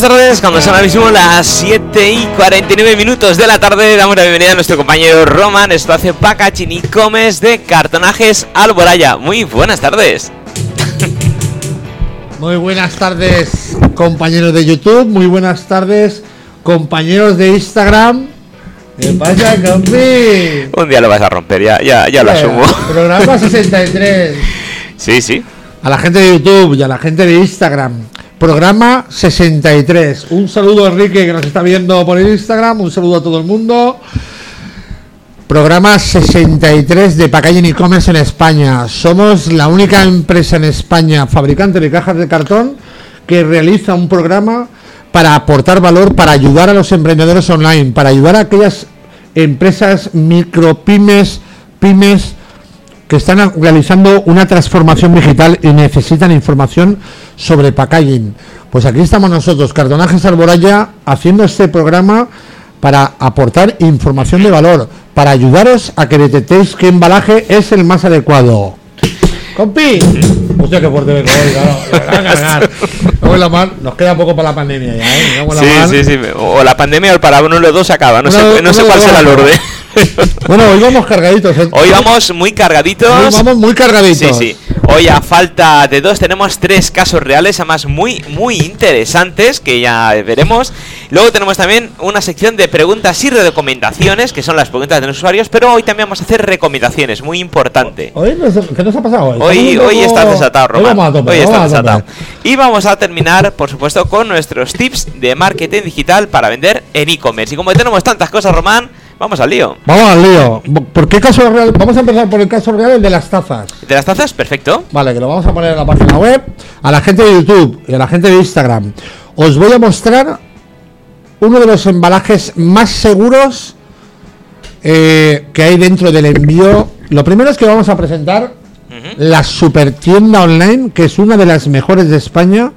buenas tardes. Cuando son ahora mismo las 7 y 49 minutos de la tarde, damos la bienvenida a nuestro compañero Roman, espacio Packaging y Comes de Cartonajes Alboraya. Muy buenas tardes. Muy buenas tardes, compañeros de YouTube. Muy buenas tardes, compañeros de Instagram. ¿Qué pasa, compi? Un día lo vas a romper, ya, ya, ya lo asumo. Programa 63. Sí, sí. A la gente de YouTube y a la gente de Instagram. Programa 63. Un saludo a Enrique que nos está viendo por el Instagram. Un saludo a todo el mundo. Programa 63 de Packaging e-commerce en España. Somos la única empresa en España fabricante de cajas de cartón que realiza un programa para aportar valor, para ayudar a los emprendedores online, para ayudar a aquellas empresas micropymes, pymes que están realizando una transformación digital y necesitan información sobre packaging. Pues aquí estamos nosotros, Cartonajes Alboraya, haciendo este programa para aportar información de valor, para ayudaros a que detectéis qué embalaje es el más adecuado. ¡Compi! Hostia, qué fuerte vengo hoy, claro. Me la mar. Nos queda poco para la pandemia ya, ¿eh? La Sí, mar. sí, sí. O la pandemia o uno de los dos se acaba. No Uno- sé, no sé cuál será el orden. Bueno, hoy vamos cargaditos. Hoy vamos muy cargaditos. Hoy vamos muy Sí, cargaditos. sí. Hoy a falta de dos tenemos tres casos reales, además muy, muy interesantes, que ya veremos. Luego tenemos también una sección de preguntas y recomendaciones, que son las preguntas de los usuarios, pero hoy también vamos a hacer recomendaciones, muy importante. Hoy nos- ¿Qué nos ha pasado hoy? Hoy, hoy estás desatado, Hoy Román. a tope, Hoy estás desatado. Y vamos a terminar, por supuesto, con nuestros tips de marketing digital para vender en e-commerce. Y como tenemos tantas cosas, Román, vamos al lío. Vamos al lío. ¿Por qué caso real? Vamos a empezar por el caso real, el de las tazas. ¿De las tazas? Perfecto. Vale, que lo vamos a poner en la página web. A la gente de YouTube y a la gente de Instagram. Os voy a mostrar uno de los embalajes más seguros eh, que hay dentro del envío. Lo primero es que vamos a presentar la super tienda online, que es una de las mejores de España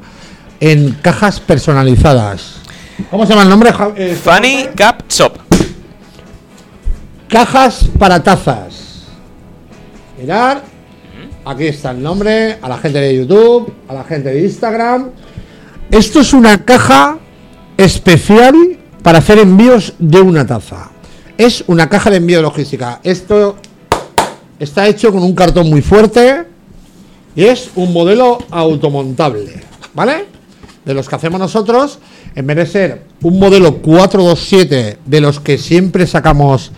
en cajas personalizadas. ¿Cómo se llama el nombre? Eh, Funny Cap Shop. Cajas para tazas. Mirar. Aquí está el nombre. A la gente de YouTube. A la gente de Instagram. Esto es una caja especial para hacer envíos de una taza. Es una caja de envío logística. Esto está hecho con un cartón muy fuerte. Y es un modelo automontable. ¿Vale? De los que hacemos nosotros. En vez de ser un modelo 427 de los que siempre sacamos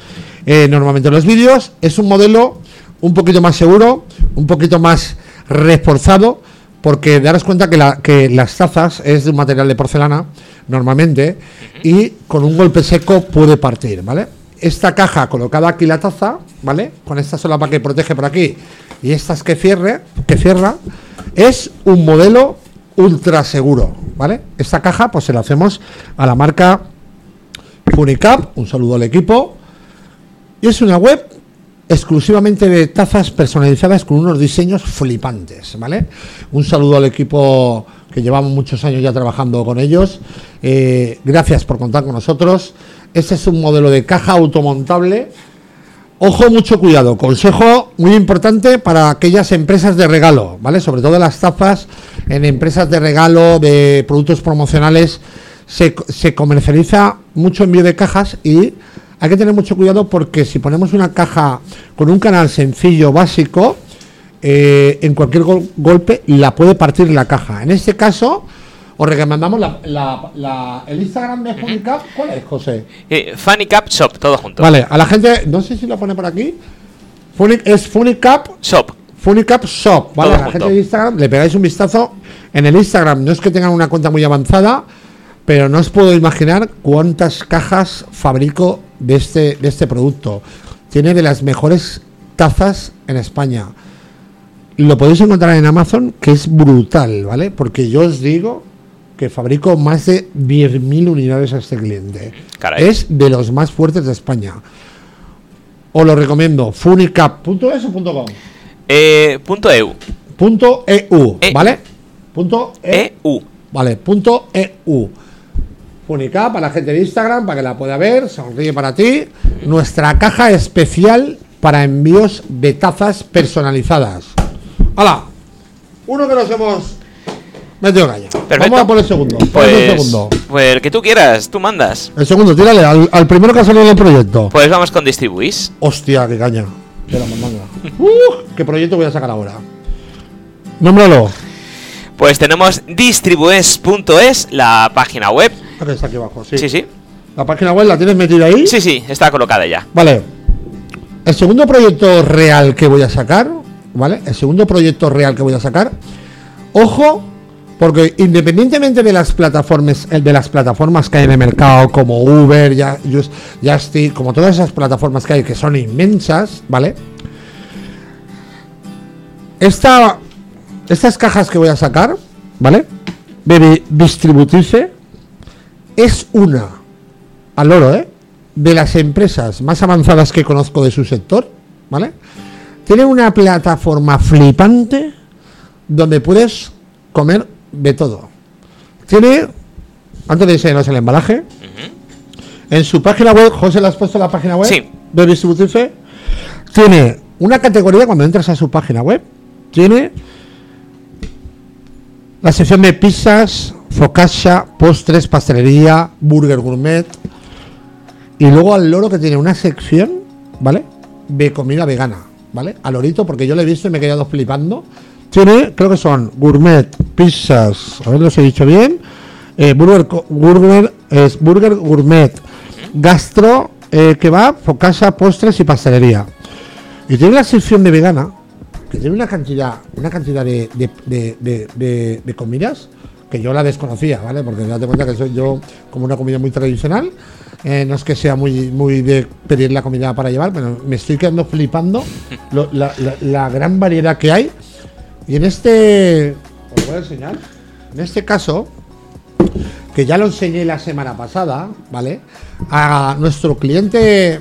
eh, normalmente en los vídeos, es un modelo un poquito más seguro, un poquito más reforzado, porque daros cuenta que, la- las tazas es de un material de porcelana normalmente y con un golpe seco puede partir, ¿vale? Esta caja colocada aquí la taza, ¿vale? Con esta solapa que protege por aquí y estas que cierre, que cierra, es un modelo ultra seguro, ¿vale? Esta caja pues se la hacemos a la marca Funicap, un saludo al equipo. Y es una web exclusivamente de tazas personalizadas con unos diseños flipantes, ¿vale? Un saludo al equipo que llevamos muchos años ya trabajando con ellos. Eh, gracias por contar con nosotros. Este es un modelo de caja automontable. Ojo, mucho cuidado. Consejo muy importante para aquellas empresas de regalo, ¿vale? Sobre todo las tazas en empresas de regalo, de productos promocionales, se, se comercializa mucho envío de cajas y hay que tener mucho cuidado porque si ponemos una caja con un canal sencillo, básico, eh, en cualquier gol- golpe la puede partir la caja. En este caso, os recomendamos la, la- la- el Instagram de Funicap. ¿Cuál es, José? Eh, Funny Shop, todo junto. Vale, a la gente, no sé si lo pone por aquí. Funic, es Funicap, Shop. Funicap Shop, ¿vale? Todo A la junto. gente de Instagram le pegáis un vistazo. En el Instagram no es que tengan una cuenta muy avanzada, pero no os puedo imaginar cuántas cajas fabrico de este, de este producto. Tiene de las mejores tazas en España. Lo podéis encontrar en Amazon, que es brutal, ¿vale? Porque yo os digo que fabrico más de 10.000 unidades a este cliente. Caray. Es de los más fuertes de España. Os lo recomiendo, funicap.es o punto .com. Eh, punto EU. Punto EU, E. ¿vale? Punto E- EU. Vale, punto EU. Funicap para la gente de Instagram, para que la pueda ver, sonríe para ti. Nuestra caja especial para envíos de tazas personalizadas. ¡Hala! Uno que nos hemos Metido caña. Perfecto. Vamos a por el segundo. ¿Cuál es el Pues, segundo? pues el que tú quieras, tú mandas. El segundo, tírale al, al primero que ha salido del proyecto. Pues vamos con Distribuís. Hostia, qué caña. De la mandanga. Uh, ¿Qué proyecto voy a sacar ahora? Nómbralo. Pues tenemos distribues.es, la página web. Está aquí abajo, sí. Sí, sí. La página web la tienes metida ahí. Sí, sí, está colocada ya. Vale. El segundo proyecto real que voy a sacar, ¿vale? El segundo proyecto real que voy a sacar. Ojo, porque independientemente de las plataformas, eh, de las plataformas que hay en el mercado, como Uber, Ya- Just- Justy, como todas esas plataformas que hay que son inmensas, ¿vale? Esta, estas cajas que voy a sacar, ¿vale? De distributrice es una al oro, ¿eh? De las empresas más avanzadas que conozco de su sector, ¿vale? Tiene una plataforma flipante donde puedes comer de todo. Tiene, antes de enseñaros el embalaje, en su página web, José, ¿le has puesto la página web? Sí. De Distributrice. Tiene una categoría cuando entras a su página web. Tiene la sección de pizzas, focaccia, postres, pastelería, burger gourmet. Y luego al loro que tiene una sección, ¿vale? De comida vegana, ¿vale? Al lorito, porque yo lo he visto y me he quedado flipando. Tiene, creo que son gourmet, pizzas, a ver los he dicho bien. eh, burger, burger, es burger gourmet, gastro, eh, kebab, focaccia, postres y pastelería. Y tiene la sección de vegana, que tiene una cantidad, una cantidad de, de, de- comidas que yo la desconocía, ¿vale? Porque date cuenta que soy yo como una comida muy tradicional. eh, no es que sea muy, muy de pedir la comida para llevar, pero me estoy quedando flipando la- la gran variedad que hay. Y en este. ¿Os voy a enseñar? En este caso, que ya lo enseñé la semana pasada, ¿vale? A nuestro cliente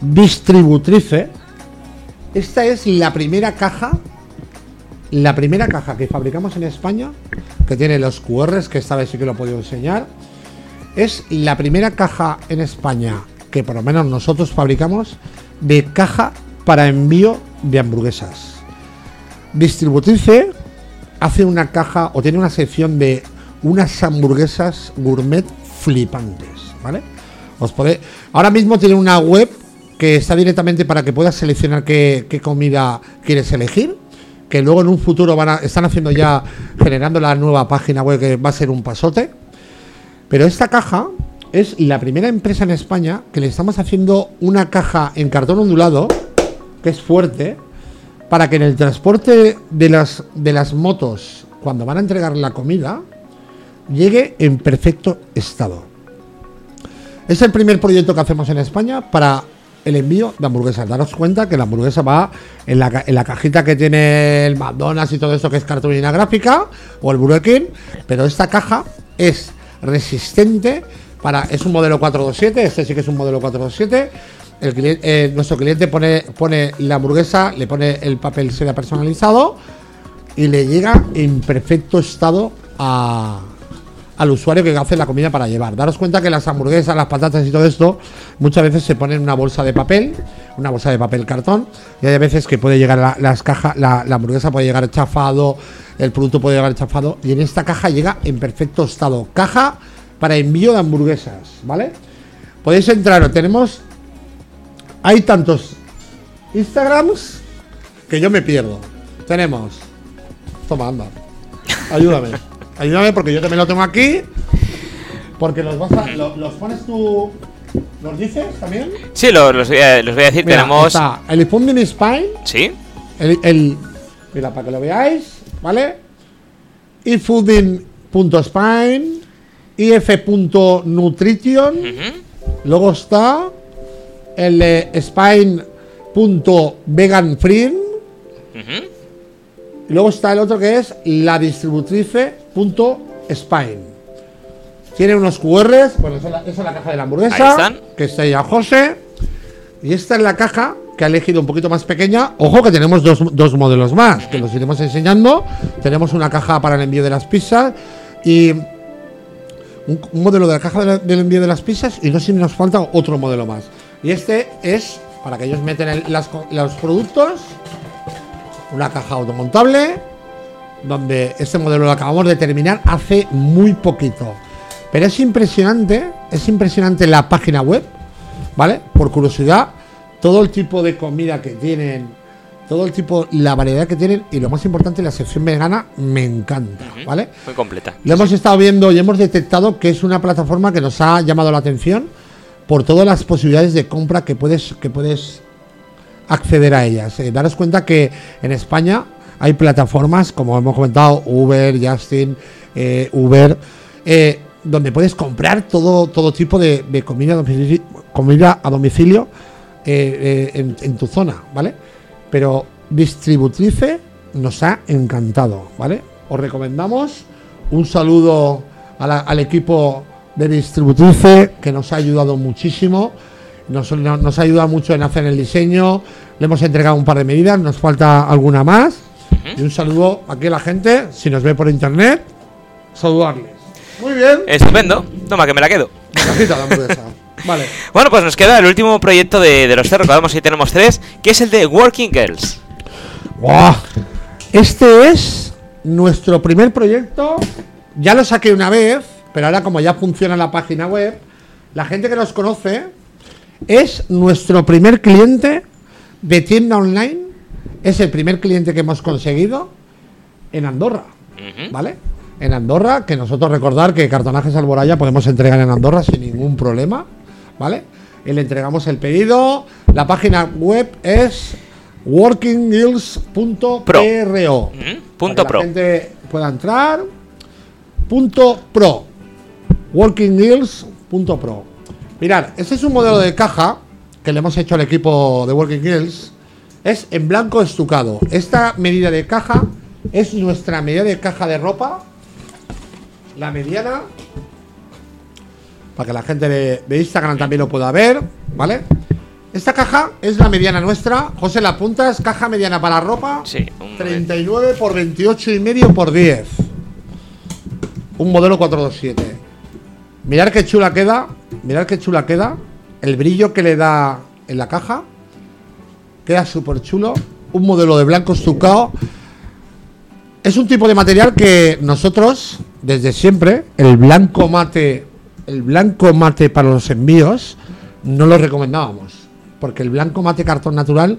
distributrice. Esta es la primera caja, la primera caja que fabricamos en España, que tiene los QRs, que esta vez sí que lo he podido enseñar. Es la primera caja en España que por lo menos nosotros fabricamos de caja para envío de hamburguesas. Distributrice hace una caja o tiene una sección de unas hamburguesas gourmet flipantes, ¿vale? Os ahora mismo tiene una web que está directamente para que puedas seleccionar qué, comida quieres elegir. Que luego en un futuro van a, están haciendo ya, generando la nueva página web que va a ser un pasote. Pero esta caja es la primera empresa en España que le estamos haciendo una caja en cartón ondulado, que es fuerte, para que en el transporte de las, de las motos, cuando van a entregar la comida, llegue en perfecto estado. Es el primer proyecto que hacemos en España para el envío de hamburguesas. Daros cuenta que la hamburguesa va en la, en la cajita que tiene el McDonald's y todo esto que es cartulina gráfica o el Burger King, pero esta caja es resistente para es un modelo 427, este sí que es un modelo 427. El clien- eh, nuestro cliente pone, pone la hamburguesa, le pone el papel seda personalizado y le llega en perfecto estado a, al usuario que hace la comida para llevar. Daros cuenta que las hamburguesas, las patatas y todo esto muchas veces se ponen en una bolsa de papel, una bolsa de papel cartón, y hay veces que puede llegar la, las cajas, la, la hamburguesa puede llegar chafado, el producto puede llegar chafado, y en esta caja llega en perfecto estado. Caja para envío de hamburguesas, ¿vale? Podéis entrar, tenemos. Hay tantos Instagrams que yo me pierdo. Tenemos. Toma, anda. Ayúdame. Ayúdame porque yo también lo tengo aquí. Porque los vas a. lo- los pones tú. ¿Los dices también? Sí, lo- los, voy a, los voy a decir. Mira, Tenemos. está el Funding Spine. Sí. El, el- mira, para que lo veáis, ¿vale? eFooding.spine, if.nutrition, Ujú. luego está el eh, spine.veganfree, Ujú. y luego está el otro que es la distributrice.spine. Tiene unos QRs, bueno, esa es la, esa es la caja de la hamburguesa, Ahí están. que está ya José, y esta es la caja que ha elegido un poquito más pequeña. Ojo que tenemos dos, dos modelos más, que los iremos enseñando. Tenemos una caja para el envío de las pizzas y un, un modelo de la caja de la- del envío de las pizzas y no sé si nos falta otro modelo más. Y este es para que ellos meten el- las los productos, una caja automontable donde este modelo lo acabamos de terminar hace muy poquito. Pero es impresionante, es impresionante la página web, ¿vale? Por curiosidad, todo el tipo de comida que tienen, todo el tipo, la variedad que tienen y lo más importante, la sección vegana me encanta, ¿vale? Muy completa. Lo hemos estado viendo y hemos detectado que es una plataforma que nos ha llamado la atención por todas las posibilidades de compra que puedes, que puedes acceder a ellas. Eh, daros cuenta que en España hay plataformas, como hemos comentado, Uber, Justin, eh, Uber, eh, donde puedes comprar todo, todo tipo de, comida, a domicilio, comida a domicilio eh, eh, en, en tu zona, ¿vale? Pero Distributrice nos ha encantado, ¿vale? Os recomendamos un saludo a la- al equipo de Distributrice que nos ha ayudado muchísimo. Nos, no- nos ha ayudado mucho en hacer el diseño. Le hemos entregado un par de medidas, nos falta alguna más. Y un saludo aquí a la gente, si nos ve por internet, saludarles. Muy bien. Estupendo. Toma, que me la quedo. Cajita de hamburguesa. Vale. Bueno, pues nos queda el último proyecto de, de los tres. Recordamos que tenemos tres, que es el de Working Girls. ¡Guau! Este es nuestro primer proyecto. Ya lo saqué una vez, pero ahora como ya funciona la página web, la gente que nos conoce es nuestro primer cliente de tienda online. Es el primer cliente que hemos conseguido en Andorra. ¿Vale? En Andorra, que nosotros recordar que cartonajes Alboraya podemos entregar en Andorra sin ningún problema, ¿vale? Y le entregamos el pedido. La página web es workinggirls.pro. Ujú, punto pro. La gente pueda entrar. Punto pro. Workinggirls.pro. Mirad, este es un modelo de caja que le hemos hecho al equipo de Working Girls. Es en blanco estucado. Esta medida de caja es nuestra medida de caja de ropa. La mediana. Para que la gente de, de Instagram también lo pueda ver. ¿Vale? Esta caja es la mediana nuestra. José, la apuntas. Caja mediana para ropa. Sí, un 39 por 28 y medio por 10. Un modelo 427. Mirad qué chula queda. Mirad qué chula queda. El brillo que le da en la caja. Queda súper chulo. Un modelo de blanco estucado. Es un tipo de material que nosotros, desde siempre, el blanco mate, el blanco mate para los envíos, no lo recomendábamos. Porque el blanco mate cartón natural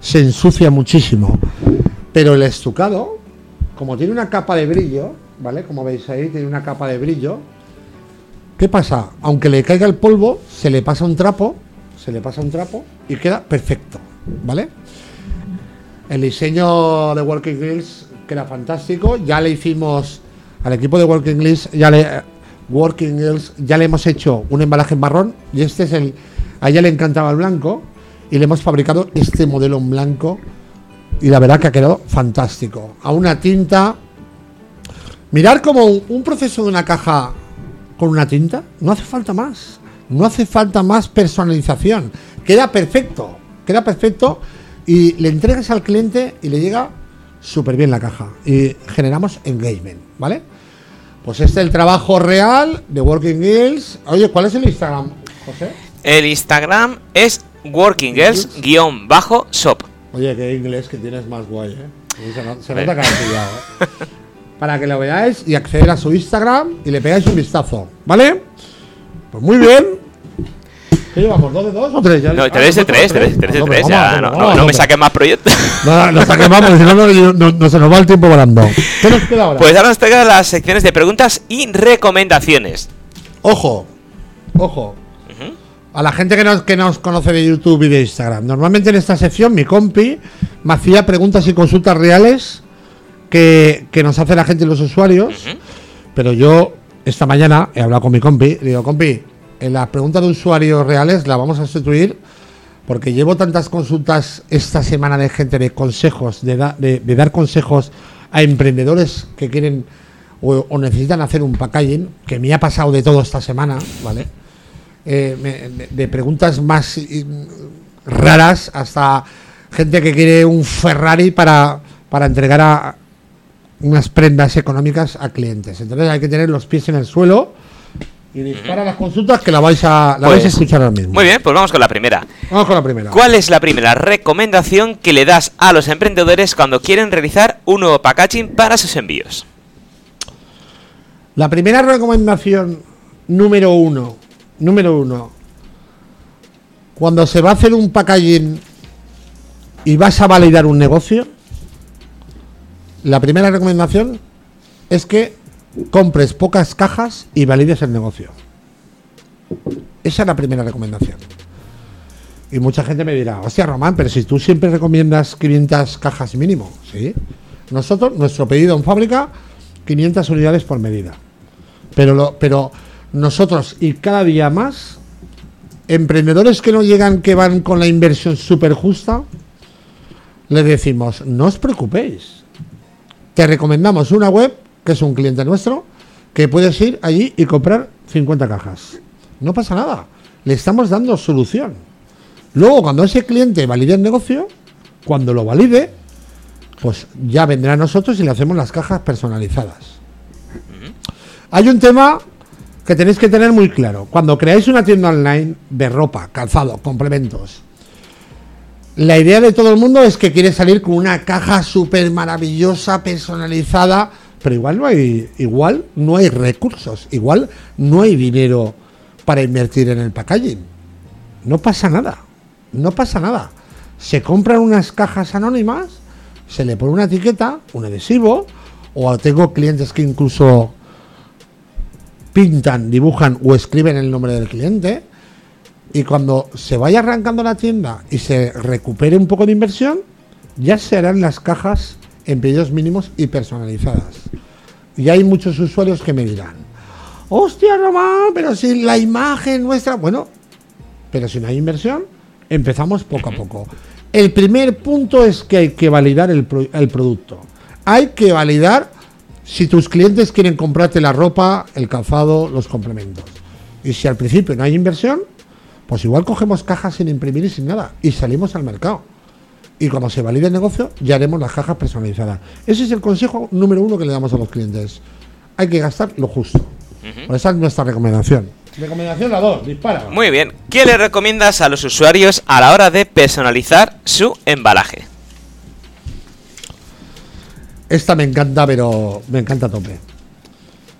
se ensucia muchísimo. Pero el estucado, como tiene una capa de brillo, ¿vale? Como veis ahí, tiene una capa de brillo. ¿Qué pasa? Aunque le caiga el polvo, se le pasa un trapo, se le pasa un trapo y queda perfecto, ¿vale? El diseño de Working Grills queda fantástico. Ya le hicimos al equipo de Working Grills, ya le Working Grills, ya le hemos hecho un embalaje en marrón y este es el a ella le encantaba el blanco y le hemos fabricado este modelo en blanco y la verdad que ha quedado fantástico. A una tinta. Mirar como un, un proceso de una caja con una tinta, no hace falta más. No hace falta más personalización. Queda perfecto. Queda perfecto y le entregas al cliente y le llega súper bien la caja. Y generamos engagement, ¿vale? Pues este es el trabajo real de Working Girls. Oye, ¿cuál es el Instagram, José? El Instagram es Working Girls-shop. Oye, qué inglés que tienes más guay, ¿eh? Se, no- se nota que has estudiado, ¿eh? Para que lo veáis y acceder a su Instagram y le pegáis un vistazo, ¿vale? Pues muy bien. ¿Qué llevamos? ¿Dos de dos o tres? Ya- No, 3 de dos 3, 3 de No, 3. pero Ya, vamos, no, me saques más proyectos. No, no, nos saquemos, si no, no, no- no se nos va el tiempo volando. ¿Qué nos queda ahora? Pues ahora nos toca las secciones de preguntas y recomendaciones. Ojo, ojo. A la gente que nos, que nos conoce de YouTube y de Instagram. Normalmente en esta sección mi compi me hacía preguntas y consultas reales que, que nos hace la gente y los usuarios. Pero yo esta mañana he hablado con mi compi. Le digo, compi, en las preguntas de usuarios reales las vamos a sustituir porque llevo tantas consultas esta semana de gente de consejos, de, da- de- dar consejos a emprendedores que quieren o, necesitan hacer un packaging, que me ha pasado de todo esta semana, ¿vale? Eh, me- de, preguntas más y- raras hasta gente que quiere un Ferrari para, para entregar a unas prendas económicas a clientes. Entonces hay que tener los pies en el suelo y dispara las consultas que la vais a, la vais a escuchar ahora mismo. Muy bien, pues vamos con la primera. Vamos con la primera. ¿Cuál es la primera recomendación que le das a los emprendedores cuando quieren realizar un nuevo packaging para sus envíos? La primera recomendación número uno, número uno, cuando se va a hacer un packaging y vas a validar un negocio, la primera recomendación es que compres pocas cajas y valides el negocio. Esa es la primera recomendación. Y mucha gente me dirá, hostia Román, pero si tú siempre recomiendas 500 cajas mínimo, ¿sí? Nosotros, nuestro pedido en fábrica, 500 unidades por medida. Pero, lo, pero nosotros y cada día más, emprendedores que no llegan, que van con la inversión súper justa, les decimos, no os preocupéis. Te recomendamos una web, que es un cliente nuestro, que puedes ir allí y comprar 50 cajas. No pasa nada. Le estamos dando solución. Luego, cuando ese cliente valide el negocio, cuando lo valide, pues ya vendrá a nosotros y le hacemos las cajas personalizadas. Hay un tema que tenéis que tener muy claro. Cuando creáis una tienda online de ropa, calzado, complementos, la idea de todo el mundo es que quiere salir con una caja súper maravillosa, personalizada, pero igual no hay, igual no hay recursos, igual no hay dinero para invertir en el packaging. No pasa nada, no pasa nada. Se compran unas cajas anónimas, se le pone una etiqueta, un adhesivo, o tengo clientes que incluso pintan, dibujan o escriben el nombre del cliente. Y cuando se vaya arrancando la tienda y se recupere un poco de inversión, ya se harán las cajas en pedidos mínimos y personalizadas. Y hay muchos usuarios que me dirán, hostia Román, pero si la imagen nuestra, bueno, pero si no hay inversión, empezamos poco a poco. El primer punto es que hay que validar el, pro- el producto. Hay que validar si tus clientes quieren comprarte la ropa, el calzado, los complementos. Y si al principio no hay inversión, pues igual cogemos cajas sin imprimir y sin nada y salimos al mercado. Y cuando se valide el negocio, ya haremos las cajas personalizadas. Ese es el consejo número uno que le damos a los clientes. Hay que gastar lo justo. Pues esa es nuestra recomendación. Recomendación la dos, dispara. Muy bien. ¿Qué le recomiendas a los usuarios a la hora de personalizar su embalaje? Esta me encanta, pero me encanta a tope.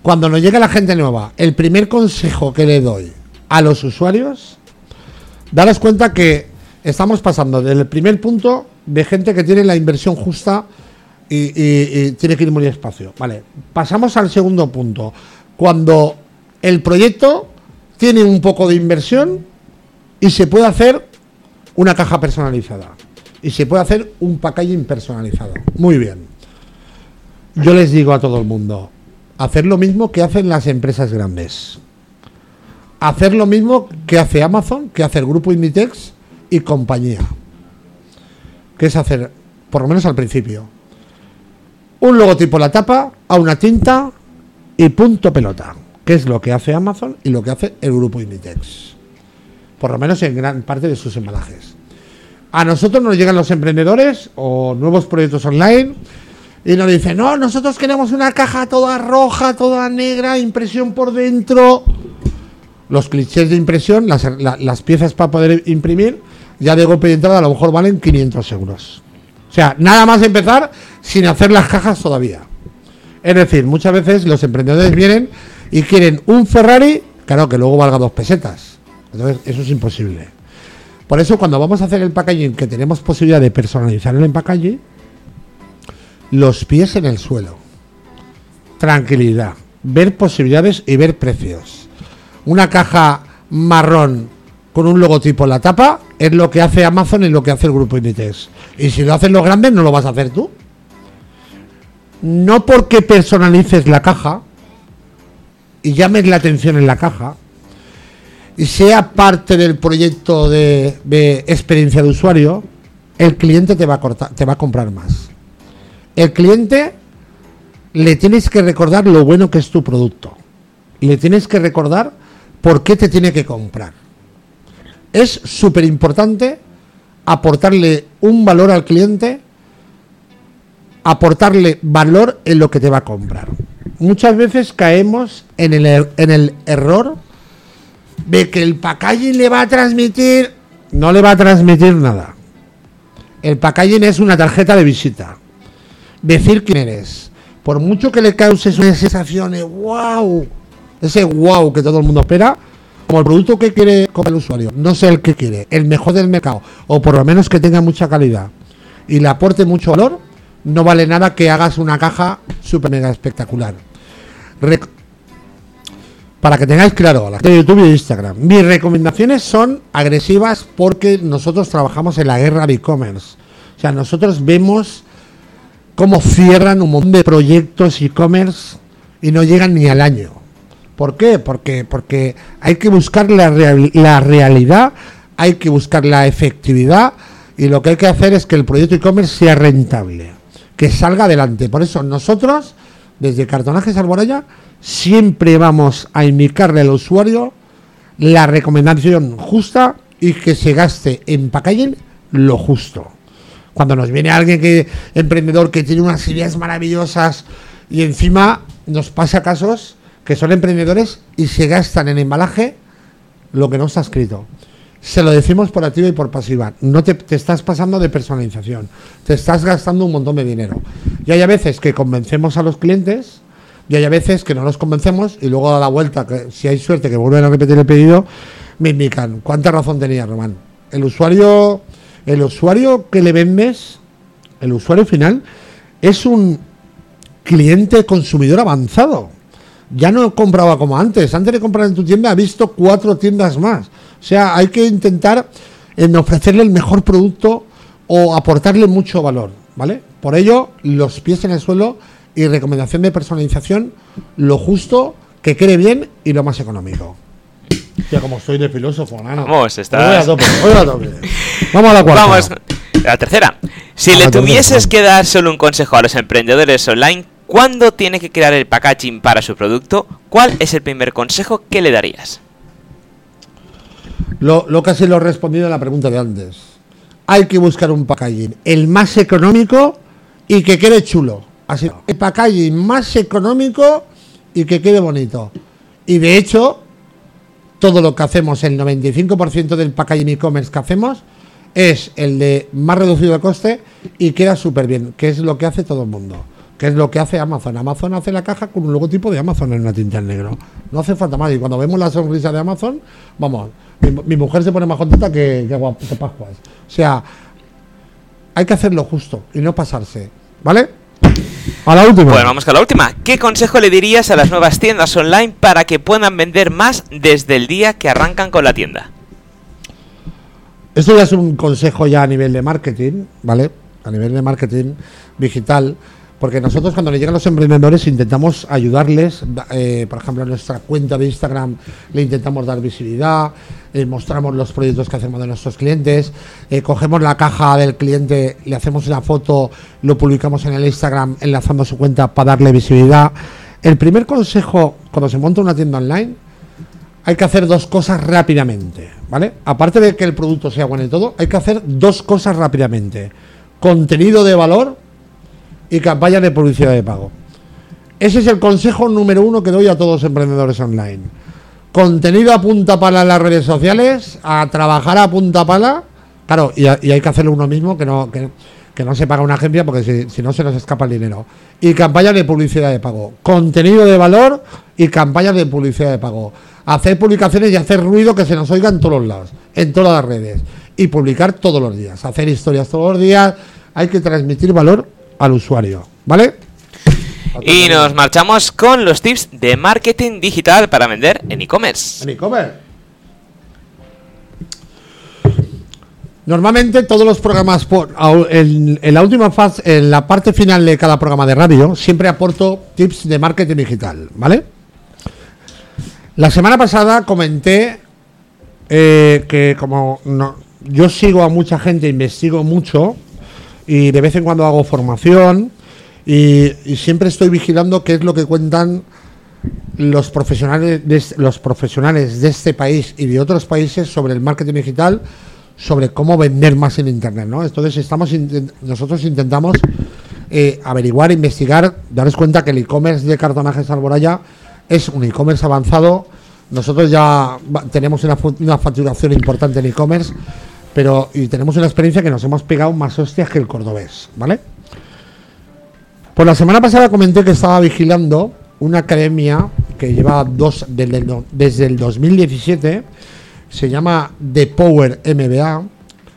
Cuando nos llega la gente nueva, el primer consejo que le doy a los usuarios, daros cuenta que estamos pasando del primer punto de gente que tiene la inversión justa y, tiene que ir muy despacio. Vale, pasamos al segundo punto. Cuando el proyecto tiene un poco de inversión y se puede hacer una caja personalizada. Y se puede hacer un packaging personalizado. Muy bien. Yo les digo a todo el mundo, hacer lo mismo que hacen las empresas grandes. Hacer lo mismo que hace Amazon, que hace el grupo Inditex y compañía. Que es hacer, por lo menos al principio, un logotipo en la tapa, a una tinta y punto pelota. Que es lo que hace Amazon y lo que hace el grupo Inditex. Por lo menos en gran parte de sus embalajes. A nosotros nos llegan los emprendedores o nuevos proyectos online y nos dicen, no, nosotros queremos una caja toda roja, toda negra, impresión por dentro. Los clichés de impresión, las, la- las piezas para poder imprimir, ya de golpe de entrada a lo mejor valen 500 euros. O sea, nada más empezar sin hacer las cajas todavía. Es decir, muchas veces los emprendedores vienen y quieren un Ferrari, claro que luego valga dos pesetas. Entonces, eso es imposible. Por eso, cuando vamos a hacer el packaging, que tenemos posibilidad de personalizar el packaging, los pies en el suelo. Tranquilidad. Ver posibilidades y ver precios. Una caja marrón con un logotipo en la tapa es lo que hace Amazon y lo que hace el grupo Inditex. Y si lo hacen los grandes, no lo vas a hacer tú. No porque personalices la caja y llames la atención en la caja y sea parte del proyecto de, de experiencia de usuario, el cliente te va a cortar, te va a comprar más. El cliente le tienes que recordar lo bueno que es tu producto. Le tienes que recordar por qué te tiene que comprar. Es súper importante aportarle un valor al cliente, aportarle valor en lo que te va a comprar. Muchas veces caemos en el, en el error ve que el packaging le va a transmitir, no le va a transmitir nada. El packaging es una tarjeta de visita. Decir quién eres. Por mucho que le causes una sensación de wow, ese wow que todo el mundo espera, como el producto que quiere comer el usuario, no sé el que quiere, el mejor del mercado, o por lo menos que tenga mucha calidad y le aporte mucho valor, no vale nada que hagas una caja super mega espectacular. Para que tengáis claro, la gente de YouTube y Instagram, mis recomendaciones son agresivas porque nosotros trabajamos en la guerra de e-commerce. O sea, nosotros vemos cómo cierran un montón de proyectos e-commerce y no llegan ni al año. ¿Por qué? Porque, porque hay que buscar la, real- la realidad, hay que buscar la efectividad y lo que hay que hacer es que el proyecto e-commerce sea rentable, que salga adelante. Por eso nosotros, desde Cartonajes Alboraya, siempre vamos a indicarle al usuario la recomendación justa y que se gaste en packaging lo justo. Cuando nos viene alguien que emprendedor que tiene unas ideas maravillosas y encima nos pasa casos que son emprendedores y se gastan en embalaje lo que no está escrito. Se lo decimos por activa y por pasiva. No te, estás pasando de personalización. Te estás gastando un montón de dinero. Y hay a veces que convencemos a los clientes y hay a veces que no los convencemos y luego a la vuelta, si hay suerte que vuelven a repetir el pedido, me indican cuánta razón tenía Román. El usuario, el usuario que le vendes, el usuario final, es un cliente consumidor avanzado. Ya no compraba como antes. Antes de comprar en tu tienda ha visto cuatro tiendas más. O sea, hay que intentar en ofrecerle el mejor producto o aportarle mucho valor, ¿vale? Por ello, los pies en el suelo y recomendación de personalización, lo justo, que quede bien y lo más económico. Ya como soy de filósofo, nano. Vamos, estás- Voy a tope, voy a tope. Vamos a la cuarta. Vamos, la tercera. Si A le tercera, tuvieses que dar solo un consejo a los emprendedores online, ¿cuándo tiene que crear el packaging para su producto? ¿Cuál es el primer consejo que le darías? Lo, lo casi lo he respondido a la pregunta de antes. Hay que buscar un packaging el más económico y que quede chulo. Así, el packaging más económico y que quede bonito. Y de hecho, todo lo que hacemos, el 95% del packaging e-commerce que hacemos, es el de más reducido de coste y queda súper bien, que es lo que hace todo el mundo. Que es lo que hace Amazon. Amazon hace la caja con un logotipo de Amazon en una tinta en negro. No hace falta más. Y cuando vemos la sonrisa de Amazon, vamos, mi, mi mujer se pone más contenta que, que, que Pascuas. O sea, hay que hacerlo justo y no pasarse. ¿Vale? A la última. Bueno, vamos con la última. ¿Qué consejo le dirías a las nuevas tiendas online para que puedan vender más desde el día que arrancan con la tienda? Esto ya es un consejo ya a nivel de marketing, ¿vale? A nivel de marketing digital, porque nosotros cuando le llegan los emprendedores intentamos ayudarles, da- eh, por ejemplo, en nuestra cuenta de Instagram le intentamos dar visibilidad, eh, mostramos los proyectos que hacemos de nuestros clientes, eh, cogemos la caja del cliente, le hacemos una foto, lo publicamos en el Instagram enlazando su cuenta para darle visibilidad. El primer consejo cuando se monta una tienda online hay que hacer dos cosas rápidamente, ¿vale? Aparte de que el producto sea bueno y todo, hay que hacer dos cosas rápidamente. Contenido de valor y campaña de publicidad de pago. Ese es el consejo número uno que doy a todos los emprendedores online. Contenido a punta pala en las redes sociales, a trabajar a punta pala. Claro, y, hay que hacerlo uno mismo, que no, que, que no se paga una agencia porque si, si no se nos escapa el dinero. Y campaña de publicidad de pago. Contenido de valor y campaña de publicidad de pago. Hacer publicaciones y hacer ruido que se nos oiga en todos lados, en todas las redes. Y publicar todos los días. Hacer historias todos los días. Hay que transmitir valor al usuario. ¿Vale? Y nos marchamos con los tips de marketing digital para vender en e-commerce. En e-commerce. Normalmente todos los programas por en, en la última fase, en la parte final de cada programa de radio, siempre aporto tips de marketing digital, ¿vale? La semana pasada comenté eh, que como no- yo sigo a mucha gente, investigo mucho y de vez en cuando hago formación y, siempre estoy vigilando qué es lo que cuentan los profesionales de, los profesionales de este país y de otros países sobre el marketing digital, sobre cómo vender más en internet, ¿no? Entonces estamos intent- nosotros intentamos eh, averiguar, investigar, daros cuenta que el e-commerce de cartonajes Alboraya es un e-commerce avanzado Nosotros ya tenemos una, una facturación importante en e-commerce, pero y tenemos una experiencia que nos hemos pegado más hostias que el cordobés, ¿vale? Pues la semana pasada comenté que estaba vigilando una academia que lleva dos desde desde el 2017, se llama The Power MBA,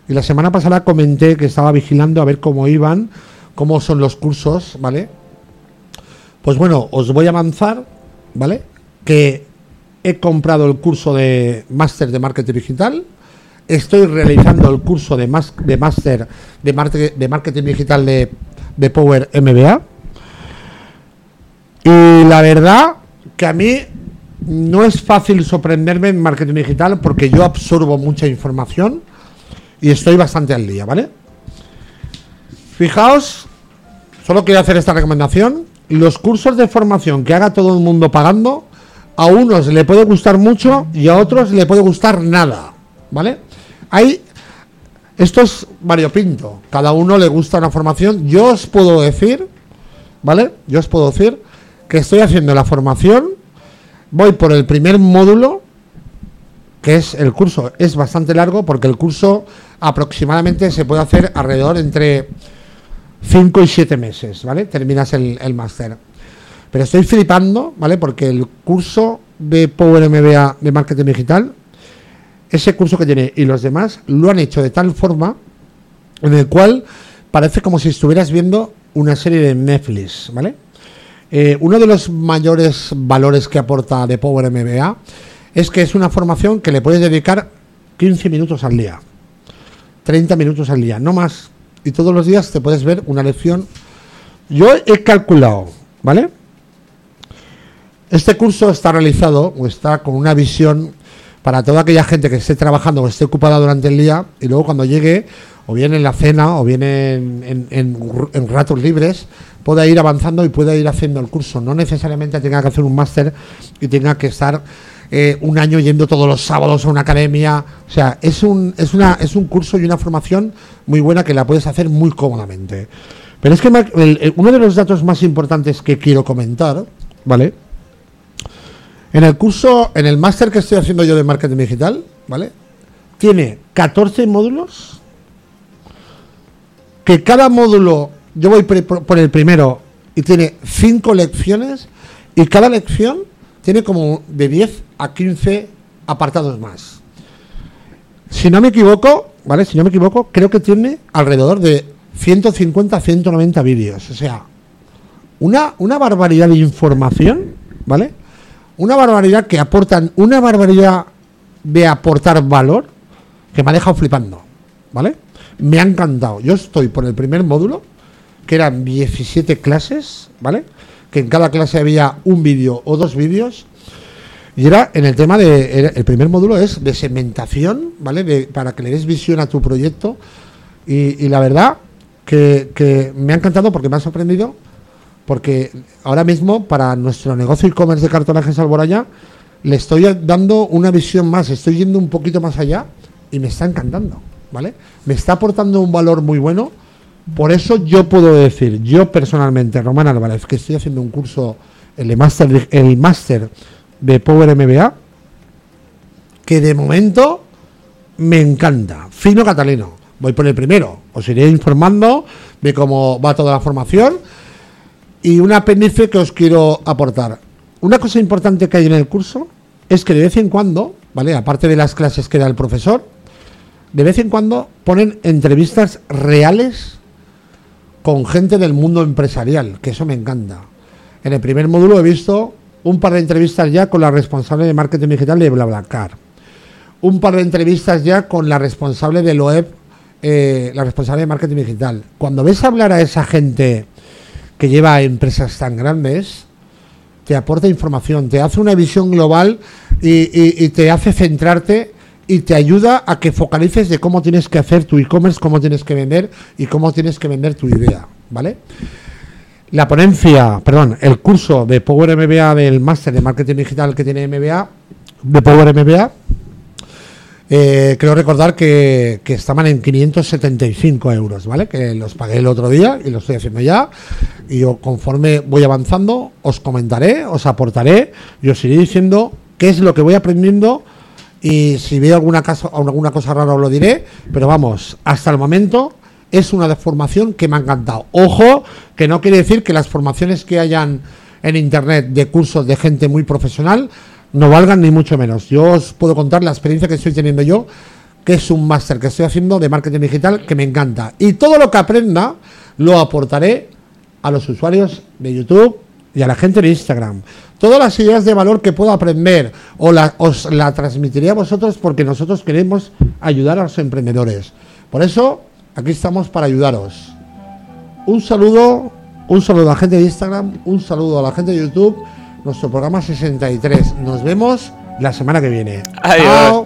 y la semana pasada comenté que estaba vigilando a ver cómo iban, cómo son los cursos, ¿vale? Pues bueno, os voy a avanzar, ¿vale? Que he comprado el curso de máster de marketing digital, estoy realizando el curso de, máster de marketing digital de, de Power MBA. Y la verdad que a mí no es fácil sorprenderme en marketing digital porque yo absorbo mucha información y estoy bastante al día, ¿vale? Fijaos, solo quiero hacer esta recomendación. Los cursos de formación que haga todo el mundo pagando, a unos le puede gustar mucho y a otros le puede gustar nada, ¿vale? Hay esto es variopinto. Cada uno le gusta una formación. Yo os puedo decir, ¿vale? Yo os puedo decir que estoy haciendo la formación. Voy por el primer módulo, que es el curso. Es bastante largo porque el curso aproximadamente se puede hacer alrededor entre 5 y 7 meses, ¿vale? Terminas el, el máster. Pero estoy flipando, ¿vale? Porque el curso de Power MBA de Marketing Digital ese curso que tiene y los demás lo han hecho de tal forma en el cual parece como si estuvieras viendo una serie de Netflix, ¿vale? Eh, uno de los mayores valores que aporta de Power MBA es que es una formación que le puedes dedicar 15 minutos al día, 30 minutos al día, no más. Y todos los días te puedes ver una lección. Yo he calculado, ¿vale? Este curso está realizado o está con una visión para toda aquella gente que esté trabajando o esté ocupada durante el día y luego cuando llegue, o bien en la cena o bien en, en- ratos libres, pueda ir avanzando y pueda ir haciendo el curso. No necesariamente tenga que hacer un máster y tenga que estar eh, un año yendo todos los sábados a una academia. O sea, es un, es, una, es un curso y una formación muy buena que la puedes hacer muy cómodamente. Pero es que el- uno de los datos más importantes que quiero comentar, ¿vale? En el curso, en el máster que estoy haciendo yo de marketing digital, ¿vale? Tiene 14 módulos. Que cada módulo, yo voy por el primero y tiene 5 lecciones. Y cada lección tiene como de 10 a 15 apartados más. Si no me equivoco, ¿vale? Si no me equivoco, creo que tiene alrededor de 150 a 190 vídeos. O sea, una, una barbaridad de información, ¿vale? Una barbaridad que aportan, una barbaridad de aportar valor que me ha dejado flipando, ¿vale? Me ha encantado. Yo estoy por el primer módulo, que eran 17 clases, ¿vale? Que en cada clase había un vídeo o dos vídeos. Y era en el tema de. el primer módulo es de segmentación, ¿vale? De- para que le des visión a tu proyecto. Y, y la verdad que, que me ha encantado porque me ha sorprendido. Porque ahora mismo, para nuestro negocio e-commerce de cartonajes Alboraya, le estoy dando una visión más, estoy yendo un poquito más allá y me está encantando, ¿vale? Me está aportando un valor muy bueno. Por eso yo puedo decir, yo personalmente, Román Álvarez, que estoy haciendo un curso, el máster, el máster de Power MBA, que de momento me encanta. Fino catalino. Voy por el primero. Os iré informando de cómo va toda la formación. Y un apéndice que os quiero aportar. Una cosa importante que hay en el curso es que de vez en cuando, ¿vale? Aparte de las clases que da el profesor, de vez en cuando ponen entrevistas reales con gente del mundo empresarial, que eso me encanta. En el primer módulo he visto un par de entrevistas ya con la responsable de marketing digital de BlaBlaCar. Un par de entrevistas ya con la responsable de Loeb, eh, la responsable de marketing digital. Cuando ves hablar a esa gente que lleva empresas tan grandes, te aporta información, te hace una visión global y te hace centrarte y te ayuda a que focalices de cómo tienes que hacer tu e-commerce, cómo tienes que vender y cómo tienes que vender tu idea, ¿vale? La ponencia, perdón, el curso de Power MBA del máster de marketing digital que tiene MBA, de Power MBA, eh, creo recordar que, que estaban en 575 euros, ¿vale? Que los pagué el otro día y lo estoy haciendo ya. Y yo, conforme voy avanzando, os comentaré, os aportaré y os iré diciendo qué es lo que voy aprendiendo y si veo alguna, caso, alguna cosa rara os lo diré, pero vamos, hasta el momento es una formación que me ha encantado. Ojo, que no quiere decir que las formaciones que hayan en internet de cursos de gente muy profesional no valgan ni mucho menos. Yo os puedo contar la experiencia que estoy teniendo yo, que es un máster que estoy haciendo de marketing digital que me encanta. Y todo lo que aprenda lo aportaré a los usuarios de YouTube y a la gente de Instagram. Todas las ideas de valor que puedo aprender o la, os la transmitiría a vosotros porque nosotros queremos ayudar a los emprendedores. Por eso, aquí estamos para ayudaros. Un saludo, un saludo a la gente de Instagram, un saludo a la gente de YouTube. Nuestro programa 63. Nos vemos la semana que viene. Adiós.